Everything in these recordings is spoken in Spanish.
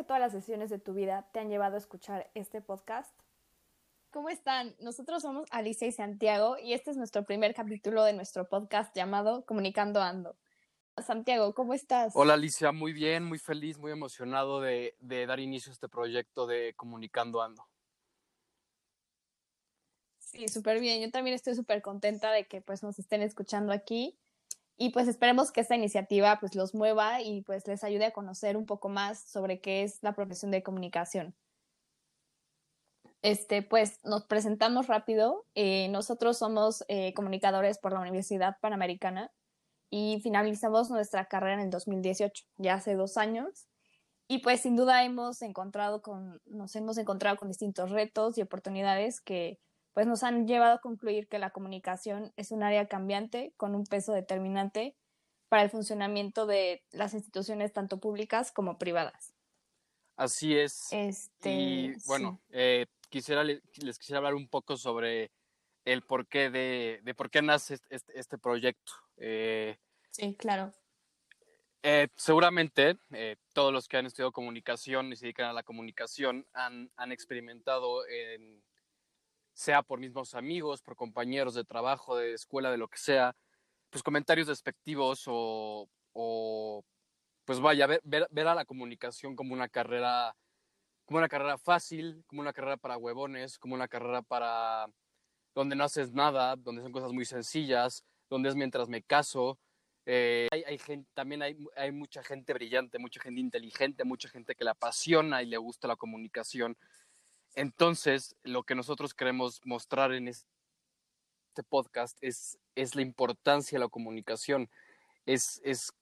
que todas las sesiones de tu vida te han llevado a escuchar este podcast? ¿Cómo están? Nosotros somos Alicia y Santiago y este es nuestro primer capítulo de nuestro podcast llamado Comunicando Ando. Santiago, ¿cómo estás? Hola Alicia, muy bien, muy feliz, muy emocionado de, de dar inicio a este proyecto de Comunicando Ando. Sí, súper bien. Yo también estoy súper contenta de que pues nos estén escuchando aquí y pues esperemos que esta iniciativa pues los mueva y pues les ayude a conocer un poco más sobre qué es la profesión de comunicación. Este, pues nos presentamos rápido. Eh, nosotros somos eh, comunicadores por la Universidad Panamericana y finalizamos nuestra carrera en el 2018, ya hace dos años. Y pues sin duda hemos encontrado con, nos hemos encontrado con distintos retos y oportunidades que pues nos han llevado a concluir que la comunicación es un área cambiante con un peso determinante para el funcionamiento de las instituciones tanto públicas como privadas. Así es. Este, y bueno, eh, quisiera, les quisiera hablar un poco sobre el porqué de, de por qué nace este, este proyecto. Eh, sí, claro. Eh, seguramente eh, todos los que han estudiado comunicación y se dedican a la comunicación han, han experimentado, en, sea por mismos amigos, por compañeros de trabajo, de escuela, de lo que sea, pues comentarios despectivos o, pues vaya, ver, ver, a la comunicación como una carrera, como una carrera fácil, como una carrera para huevones, como una carrera para donde no haces nada, donde son cosas muy sencillas, donde es mientras me caso. Eh, hay gente, también hay, hay, mucha gente brillante, mucha gente inteligente, mucha gente que le apasiona y le gusta la comunicación. Entonces, lo que nosotros queremos mostrar en este podcast es, es la importancia de la comunicación, es, es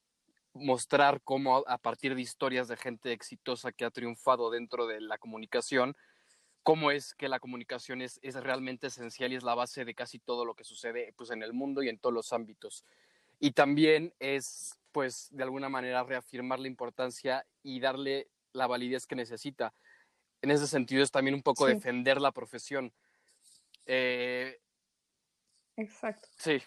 mostrar cómo a partir de historias de gente exitosa que ha triunfado dentro de la comunicación, cómo es que la comunicación es, es, realmente esencial y es la base de casi todo lo que sucede pues, en el mundo y en todos los ámbitos. Y también es, pues, de alguna manera reafirmar la importancia y darle la validez que necesita. En ese sentido es también un poco sí. defender la profesión. Eh, Exacto. Sí.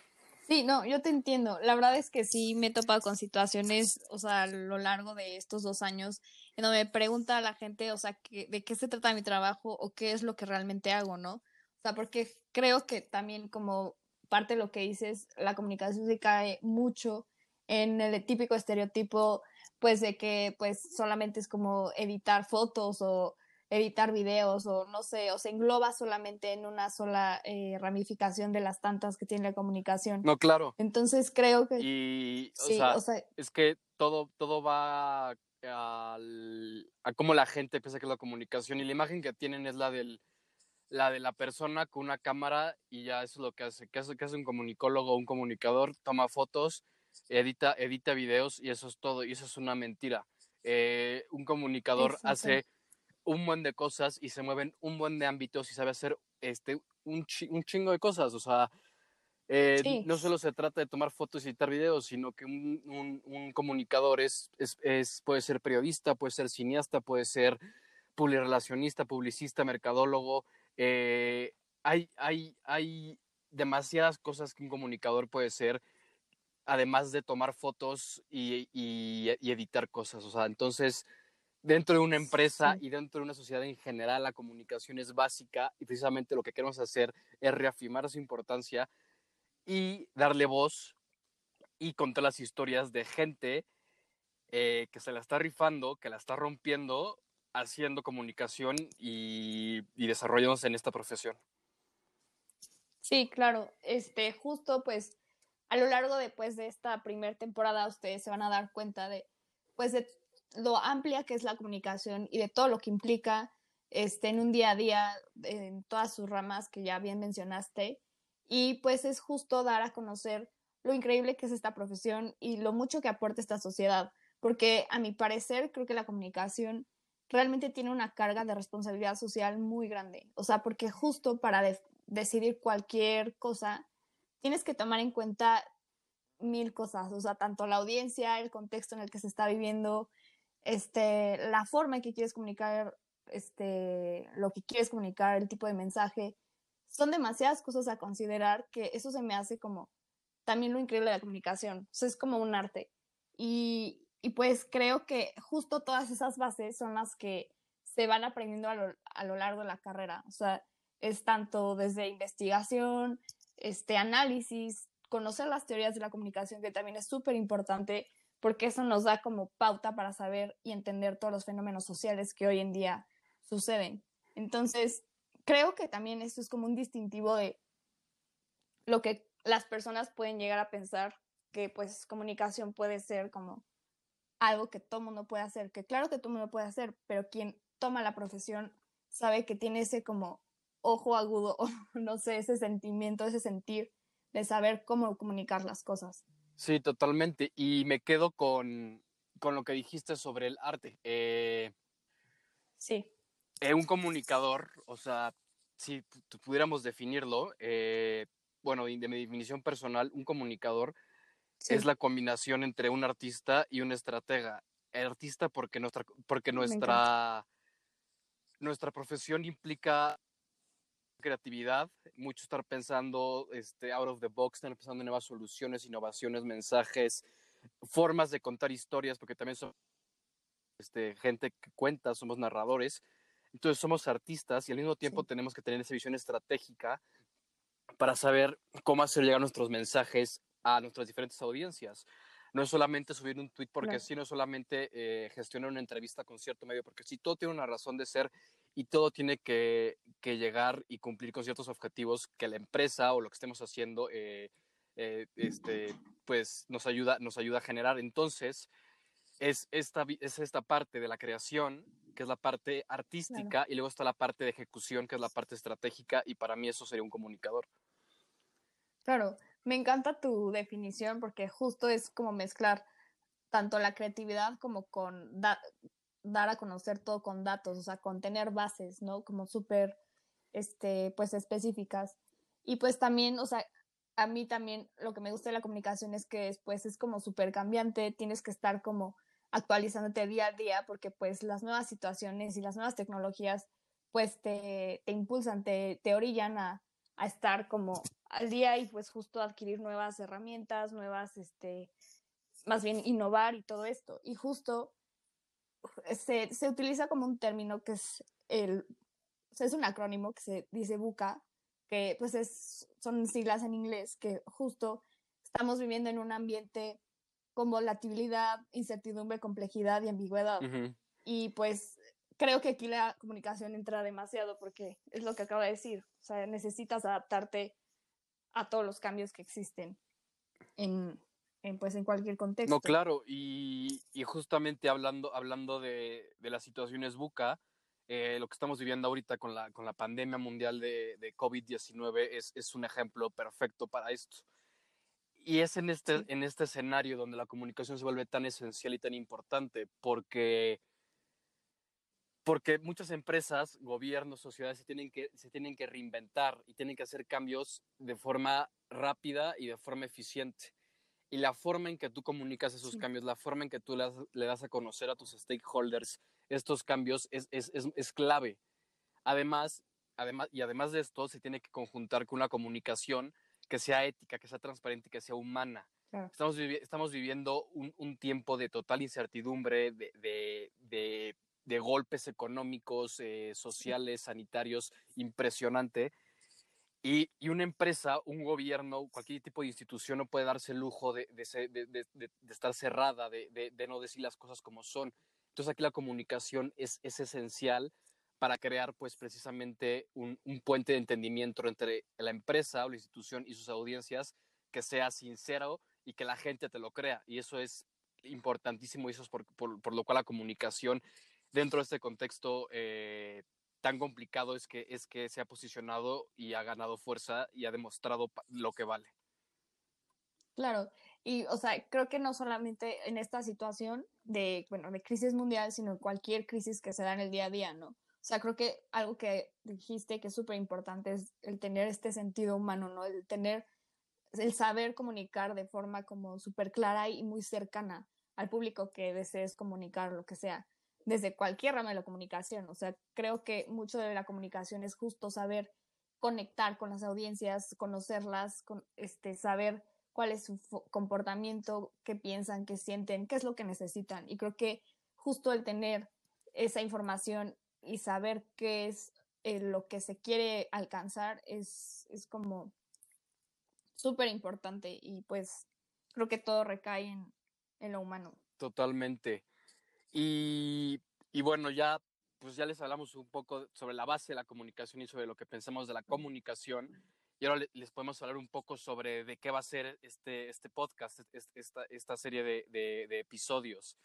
Sí, no, yo te entiendo. La verdad es que sí me he topado con situaciones, o sea, a lo largo de estos dos años, en donde me pregunta a la gente, o sea, que, de qué se trata mi trabajo o qué es lo que realmente hago, ¿no? O sea, porque creo que también como parte de lo que dices, la comunicación se cae mucho en el típico estereotipo, pues de que pues solamente es como editar fotos o editar videos o no sé, o se engloba solamente en una sola eh, ramificación de las tantas que tiene la comunicación. No, claro. Entonces creo que... Y, o, sí, sea, o sea, es que todo, todo va al, a cómo la gente piensa que es la comunicación y la imagen que tienen es la del la de la persona con una cámara y ya eso es lo que hace, que hace, hace un comunicólogo o un comunicador, toma fotos, edita, edita videos y eso es todo, y eso es una mentira. Eh, un comunicador hace un buen de cosas y se mueven un buen de ámbitos y sabe hacer este, un, ch un chingo de cosas. O sea, eh, sí. no solo se trata de tomar fotos y editar videos, sino que un, un, un comunicador es, es, es, puede ser periodista, puede ser cineasta, puede ser publirelacionista, publicista, mercadólogo. Eh, hay, hay, hay demasiadas cosas que un comunicador puede ser, además de tomar fotos y, y, y editar cosas. O sea, entonces dentro de una empresa sí. y dentro de una sociedad en general la comunicación es básica y precisamente lo que queremos hacer es reafirmar su importancia y darle voz y contar las historias de gente eh, que se la está rifando, que la está rompiendo, haciendo comunicación y, y desarrollándose en esta profesión. Sí, claro. Este, justo pues a lo largo de, pues, de esta primera temporada ustedes se van a dar cuenta de, pues, de lo amplia que es la comunicación y de todo lo que implica este, en un día a día, en todas sus ramas que ya bien mencionaste. Y pues es justo dar a conocer lo increíble que es esta profesión y lo mucho que aporta esta sociedad, porque a mi parecer creo que la comunicación realmente tiene una carga de responsabilidad social muy grande. O sea, porque justo para de decidir cualquier cosa, tienes que tomar en cuenta mil cosas, o sea, tanto la audiencia, el contexto en el que se está viviendo, este, la forma en que quieres comunicar este, lo que quieres comunicar, el tipo de mensaje, son demasiadas cosas a considerar que eso se me hace como también lo increíble de la comunicación. O sea, es como un arte. Y y pues creo que justo todas esas bases son las que se van aprendiendo a lo, a lo largo de la carrera. O sea, es tanto desde investigación, este análisis, conocer las teorías de la comunicación, que también es súper importante porque eso nos da como pauta para saber y entender todos los fenómenos sociales que hoy en día suceden. Entonces, creo que también esto es como un distintivo de lo que las personas pueden llegar a pensar que pues comunicación puede ser como algo que todo mundo puede hacer, que claro que todo mundo puede hacer, pero quien toma la profesión sabe que tiene ese como ojo agudo, no sé, ese sentimiento, ese sentir de saber cómo comunicar las cosas. Sí, totalmente. Y me quedo con, con lo que dijiste sobre el arte. Eh, sí. Eh, un comunicador, o sea, si pudiéramos definirlo, eh, bueno, de mi definición personal, un comunicador es la combinación entre un artista y un estratega. El artista porque nuestra, porque nuestra, nuestra profesión implica creatividad, mucho estar pensando este, out of the box, estar pensando en nuevas soluciones, innovaciones, mensajes, formas de contar historias, porque también somos este, gente que cuenta, somos narradores, entonces somos artistas y al mismo tiempo tenemos que tener esa visión estratégica para saber cómo hacer llegar nuestros mensajes a nuestras diferentes audiencias. No es solamente subir un tweet porque sí, no es solamente eh, gestionar una entrevista con cierto medio, porque sí, todo tiene una razón de ser y todo tiene que, que llegar y cumplir con ciertos objetivos que la empresa o lo que estemos haciendo eh, eh, este, pues nos ayuda, nos ayuda a generar. Entonces, es esta, es esta parte de la creación, que es la parte artística, y luego está la parte de ejecución, que es la parte estratégica, y para mí eso sería un comunicador. Claro, me encanta tu definición porque justo es como mezclar tanto la creatividad como con dar a conocer todo con datos, o sea, con tener bases, ¿no? Como súper, este, pues específicas. Y pues también, o sea, a mí también lo que me gusta de la comunicación es que después es como súper cambiante, tienes que estar como actualizándote día a día porque pues las nuevas situaciones y las nuevas tecnologías pues te, te impulsan, te, te orillan a, a estar como al día y pues justo adquirir nuevas herramientas, nuevas, este, más bien innovar y todo esto. Y justo se, se utiliza como un término que es el, es un acrónimo que se dice BUCA, que pues es, son siglas en inglés, que justo estamos viviendo en un ambiente con volatilidad, incertidumbre, complejidad y ambigüedad. Y pues creo que aquí la comunicación entra demasiado porque es lo que acabo de decir, o sea, necesitas adaptarte a todos los cambios que existen en, en, pues, en cualquier contexto. No, claro, y, y justamente hablando, hablando de, de las situaciones buca, eh, lo que estamos viviendo ahorita con la, con la pandemia mundial de, de COVID-19 es, es, un ejemplo perfecto para esto. Y es en este, en este escenario donde la comunicación se vuelve tan esencial y tan importante, porque porque muchas empresas, gobiernos, sociedades se tienen, que, se tienen que reinventar y tienen que hacer cambios de forma rápida y de forma eficiente. Y la forma en que tú comunicas esos cambios, la forma en que tú le das, a conocer a tus stakeholders estos cambios es, es, es, es clave. Además, además, y además de esto, se tiene que conjuntar con una comunicación que sea ética, que sea transparente, que sea humana. Estamos, estamos viviendo un, un, tiempo de total incertidumbre, de, de, de de golpes económicos, eh, sociales, sanitarios, impresionante. Y, una empresa, un gobierno, cualquier tipo de institución no puede darse el lujo de, estar cerrada, de, no decir las cosas como son. Entonces aquí la comunicación es, es esencial para crear pues precisamente un, puente de entendimiento entre la empresa o la institución y sus audiencias que sea sincero y que la gente te lo crea. Y eso es importantísimo y eso es por lo cual la comunicación dentro de este contexto eh, tan complicado es que, es que se ha posicionado y ha ganado fuerza y ha demostrado lo que vale. Claro, y o sea, creo que no solamente en esta situación de, bueno, de crisis mundial, sino en cualquier crisis que se da en el día a día, ¿no? O sea, creo que algo que dijiste que es súper importante es el tener este sentido humano, ¿no? El tener, el saber comunicar de forma como súper clara y muy cercana al público que desees comunicar, lo que sea desde cualquier rama de la comunicación. O sea, creo que mucho de la comunicación es justo saber conectar con las audiencias, conocerlas, con, este, saber cuál es su comportamiento, qué piensan, qué sienten, qué es lo que necesitan. Y creo que justo el tener esa información y saber qué es eh, lo que se quiere alcanzar es, es como súper importante y pues creo que todo recae en, en lo humano. Totalmente. Y, y, bueno, ya pues ya les hablamos un poco sobre la base de la comunicación y sobre lo que pensamos de la comunicación. Y ahora les podemos hablar un poco sobre de qué va a ser este, este podcast, esta, esta serie de, de, episodios.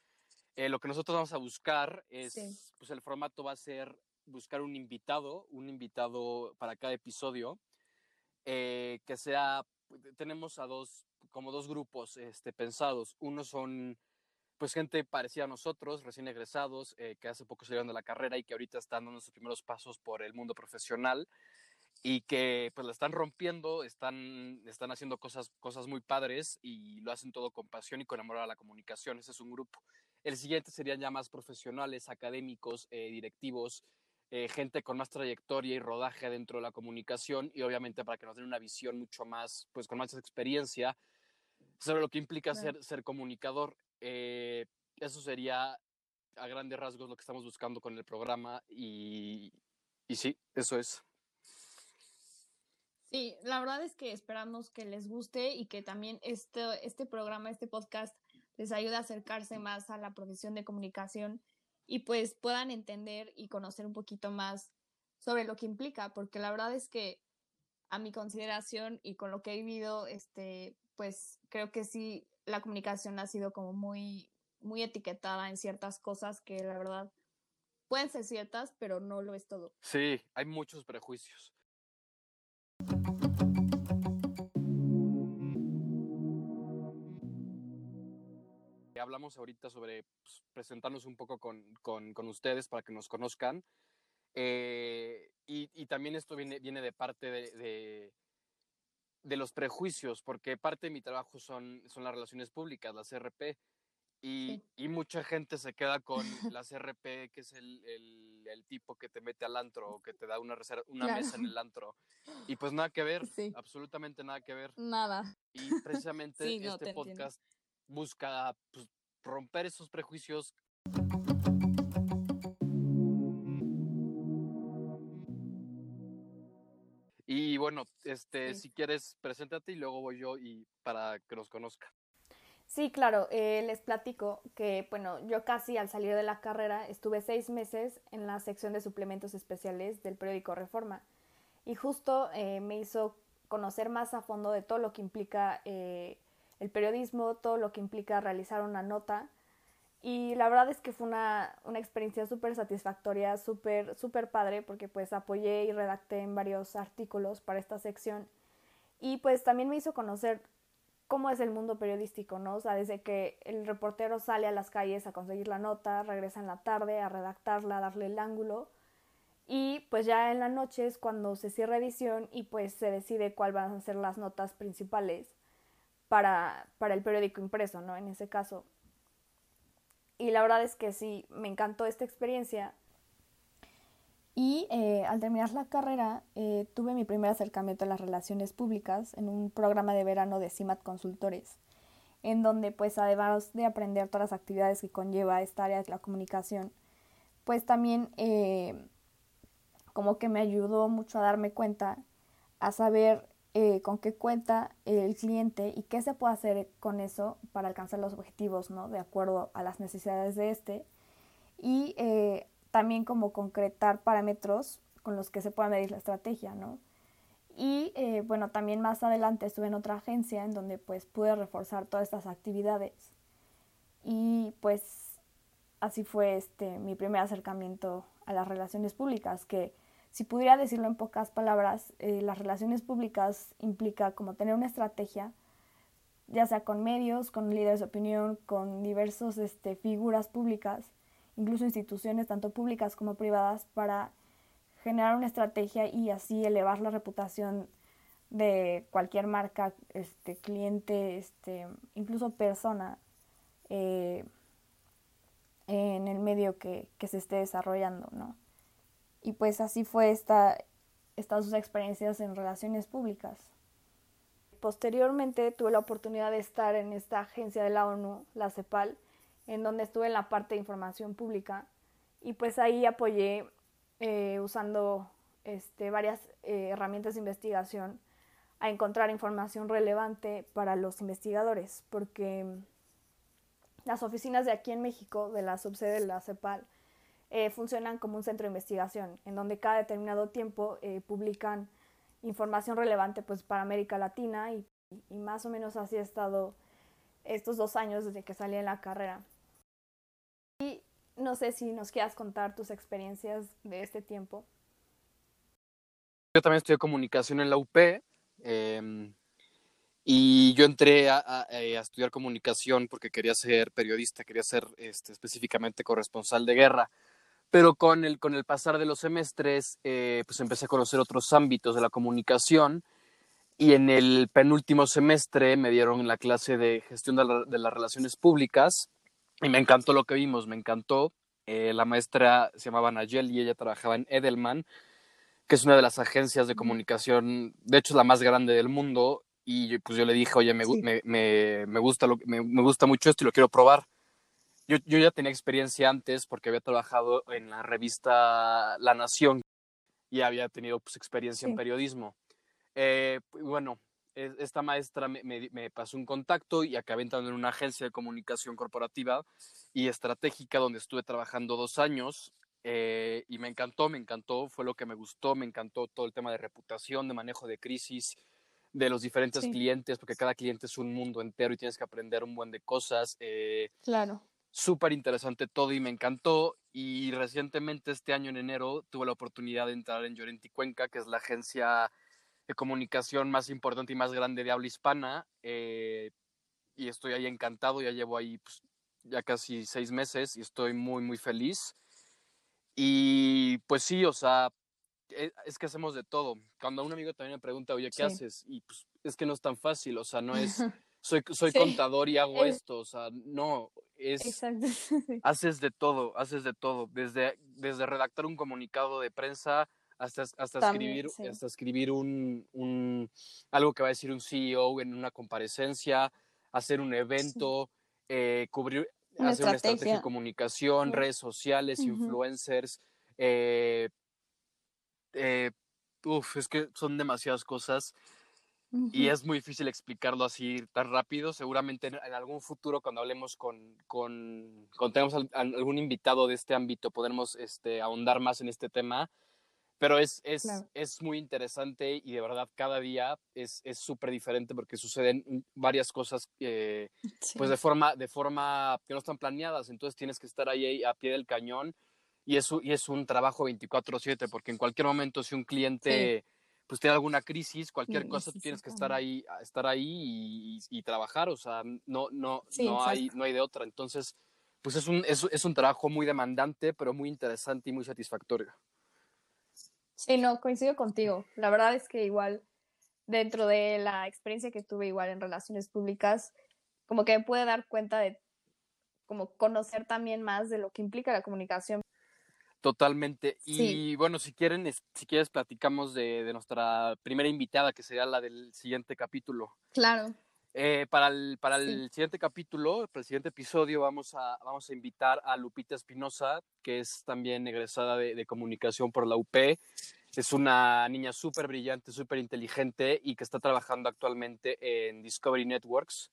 Eh, lo que nosotros vamos a buscar es, pues el formato va a ser buscar un invitado, un invitado para cada episodio, eh, que sea, tenemos a dos, como dos grupos este, pensados. Uno son pues gente parecida a nosotros, recién egresados, eh, que hace poco salieron de la carrera y que ahorita están dando sus primeros pasos por el mundo profesional y que pues la están rompiendo, están, están haciendo cosas, cosas muy padres y lo hacen todo con pasión y con amor a la comunicación. Ese es un grupo. El siguiente serían ya más profesionales, académicos, eh, directivos, eh, gente con más trayectoria y rodaje dentro de la comunicación y obviamente para que nos den una visión mucho más, pues con más experiencia sobre lo que implica ser, ser comunicador. Eh, eso sería a grandes rasgos lo que estamos buscando con el programa y, y sí, eso es. Sí, la verdad es que esperamos que les guste y que también este, este programa, este podcast, les ayude a acercarse más a la profesión de comunicación y pues puedan entender y conocer un poquito más sobre lo que implica, porque la verdad es que a mi consideración y con lo que he vivido, este, pues creo que sí la comunicación ha sido como muy, muy etiquetada en ciertas cosas que la verdad pueden ser ciertas, pero no lo es todo. Sí, hay muchos prejuicios. Hablamos ahorita sobre pues, presentarnos un poco con, con, ustedes para que nos conozcan. Eh, y, también esto viene, viene de parte de los prejuicios, porque parte de mi trabajo son, son las relaciones públicas, las RP, y, y mucha gente se queda con las RP, que es el, el, el, tipo que te mete al antro o que te da una, una mesa en el antro. Y pues nada que ver, absolutamente nada que ver. Nada. Y precisamente este podcast busca pues, romper esos prejuicios. Bueno, este, si quieres, preséntate y luego voy yo y para que nos conozca. Sí, claro, eh, les platico que, bueno, yo casi al salir de la carrera estuve seis meses en la sección de suplementos especiales del periódico Reforma y justo eh, me hizo conocer más a fondo de todo lo que implica eh, el periodismo, todo lo que implica realizar una nota y la verdad es que fue una, una experiencia súper satisfactoria, súper, súper padre, porque pues apoyé y redacté en varios artículos para esta sección. Y pues también me hizo conocer cómo es el mundo periodístico, ¿no? O sea, desde que el reportero sale a las calles a conseguir la nota, regresa en la tarde a redactarla, a darle el ángulo. Y pues ya en la noche es cuando se cierra edición y pues se decide cuáles van a ser las notas principales para, para el periódico impreso, ¿no? En ese caso. Y la verdad es que sí, me encantó esta experiencia. Y eh, al terminar la carrera eh, tuve mi primer acercamiento a las relaciones públicas en un programa de verano de CIMAT Consultores, en donde pues además de aprender todas las actividades que conlleva esta área de la comunicación, pues también eh, como que me ayudó mucho a darme cuenta, a saber eh, con qué cuenta el cliente y qué se puede hacer con eso para alcanzar los objetivos, ¿no? De acuerdo a las necesidades de este. Y eh, también como concretar parámetros con los que se pueda medir la estrategia, ¿no? Y eh, bueno, también más adelante estuve en otra agencia en donde pues pude reforzar todas estas actividades. Y pues así fue este mi primer acercamiento a las relaciones públicas, que si pudiera decirlo en pocas palabras, eh, las relaciones públicas implica como tener una estrategia, ya sea con medios, con líderes de opinión, con diversas este, figuras públicas, incluso instituciones tanto públicas como privadas, para generar una estrategia y así elevar la reputación de cualquier marca, este, cliente, este, incluso persona eh, en el medio que, que se esté desarrollando, ¿no? Y pues así fue esta, estas dos experiencias en relaciones públicas. Posteriormente tuve la oportunidad de estar en esta agencia de la ONU, la CEPAL, en donde estuve en la parte de información pública y pues ahí apoyé eh, usando este, varias eh, herramientas de investigación a encontrar información relevante para los investigadores, porque las oficinas de aquí en México, de la subsede de la CEPAL, eh, funcionan como un centro de investigación, en donde cada determinado tiempo publican información relevante pues, para América Latina y, más o menos así he estado estos dos años desde que salí en la carrera. Y no sé si nos quieras contar tus experiencias de este tiempo. Yo también estudié comunicación en la UP em, y yo entré a, eh, a, estudiar comunicación porque quería ser periodista, quería ser este, específicamente corresponsal de guerra. Pero con el, con el pasar de los semestres, eh, pues empecé a conocer otros ámbitos de la comunicación y en el penúltimo semestre me dieron la clase de gestión de, la, de las relaciones públicas y me encantó lo que vimos, me encantó. Eh, la maestra se llamaba Nayel y ella trabajaba en Edelman, que es una de las agencias de comunicación, de hecho es la más grande del mundo. Y pues yo le dije, oye, me, sí. me, me, me gusta lo, me, me, gusta mucho esto y lo quiero probar. Yo, yo ya tenía experiencia antes porque había trabajado en la revista La Nación y había tenido pues, experiencia sí. en periodismo. Eh, bueno, esta maestra me, me, me, pasó un contacto y acabé entrando en una agencia de comunicación corporativa y estratégica donde estuve trabajando dos años eh, y me encantó, me encantó, fue lo que me gustó, me encantó todo el tema de reputación, de manejo de crisis, de los diferentes sí. clientes, porque cada cliente es un mundo entero y tienes que aprender un buen de cosas. Eh, claro. Súper interesante todo y me encantó. Y recientemente, este año en enero, tuve la oportunidad de entrar en Llorenti Cuenca, que es la agencia de comunicación más importante y más grande de habla hispana. Eh, y estoy ahí encantado, ya llevo ahí pues, ya casi seis meses y estoy muy, muy feliz. Y pues sí, o sea, e, es que hacemos de todo. Cuando un amigo también me pregunta, oye, ¿qué sí. haces? Y pues es que no es tan fácil, o sea, no es, soy, soy sí. contador y hago es... esto, o sea, no, es, Exacto. haces de todo, haces de todo, desde, desde redactar un comunicado de prensa hasta, hasta También, escribir, sí. hasta escribir un, un, algo que va a decir un CEO en una comparecencia, hacer un evento, sí. eh, cubrir, una hacer estrategia. una estrategia de comunicación, redes sociales, uh -huh. influencers. Eh, eh, uf, es que son demasiadas cosas uh -huh. y es muy difícil explicarlo así tan rápido. Seguramente en, en algún futuro, cuando hablemos con, con tengamos al, algún invitado de este ámbito, podremos este, ahondar más en este tema pero es, es, claro. es muy interesante y de verdad cada día es súper diferente porque suceden varias cosas eh, sí. pues de forma, de forma que no están planeadas, entonces tienes que estar ahí a pie del cañón y es, y es un trabajo 24/7 porque en cualquier momento si un cliente sí. Pues tiene alguna crisis, cualquier sí, cosa, tú tienes que estar ahí, estar ahí y, trabajar, o sea, no, no, no, hay, no hay de otra, entonces pues es un, es, es un trabajo muy demandante, pero muy interesante y muy satisfactorio. Sí, no, coincido contigo. La verdad es que igual dentro de la experiencia que tuve igual en relaciones públicas, como que me pude dar cuenta de como conocer también más de lo que implica la comunicación. Totalmente. Y bueno, si quieren, si quieres, platicamos de, de, nuestra primera invitada, que sería la del siguiente capítulo. Claro. Eh, para el, para el siguiente capítulo, para el siguiente episodio, vamos a, vamos a invitar a Lupita Espinosa, que es también egresada de, de, comunicación por la UP. Es una niña súper brillante, súper inteligente y que está trabajando actualmente en Discovery Networks,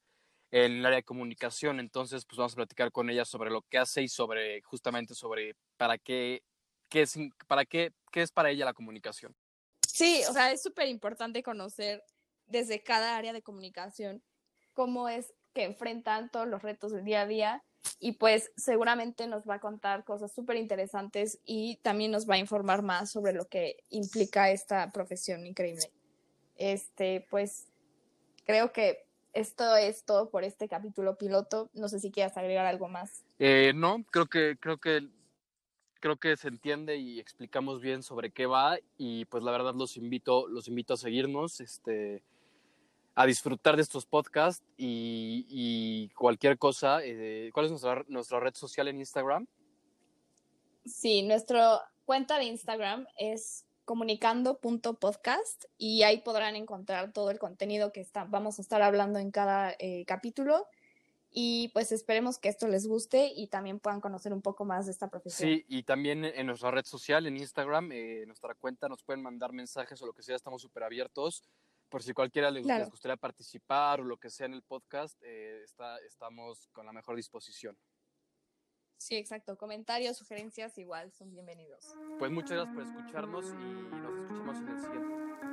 en el área de comunicación. Entonces, pues vamos a platicar con ella sobre lo que hace y sobre, justamente sobre para qué, qué es, para qué, qué es para ella la comunicación. Sí, o sea, es súper importante conocer desde cada área de comunicación cómo es que enfrentan todos los retos del día a día y pues seguramente nos va a contar cosas súper interesantes y también nos va a informar más sobre lo que implica esta profesión increíble. Este, pues creo que esto es todo por este capítulo piloto. No sé si quieras agregar algo más. Eh, no, creo que, creo que creo que se entiende y explicamos bien sobre qué va y pues la verdad los invito, los invito a seguirnos, este, a disfrutar de estos podcasts y, y cualquier cosa. Eh, ¿Cuál es nuestra, nuestra red social en Instagram? Sí, nuestra cuenta de Instagram es comunicando.podcast y ahí podrán encontrar todo el contenido que está, vamos a estar hablando en cada eh, capítulo. Y pues esperemos que esto les guste y también puedan conocer un poco más de esta profesión. Sí, y también en nuestra red social, en Instagram, eh, en nuestra cuenta, nos pueden mandar mensajes o lo que sea, estamos súper abiertos. Por si cualquiera les, les, gustaría participar o lo que sea en el podcast, eh, está, estamos con la mejor disposición. Sí, exacto. Comentarios, sugerencias, igual son bienvenidos. Pues muchas gracias por escucharnos y nos escuchamos en el siguiente.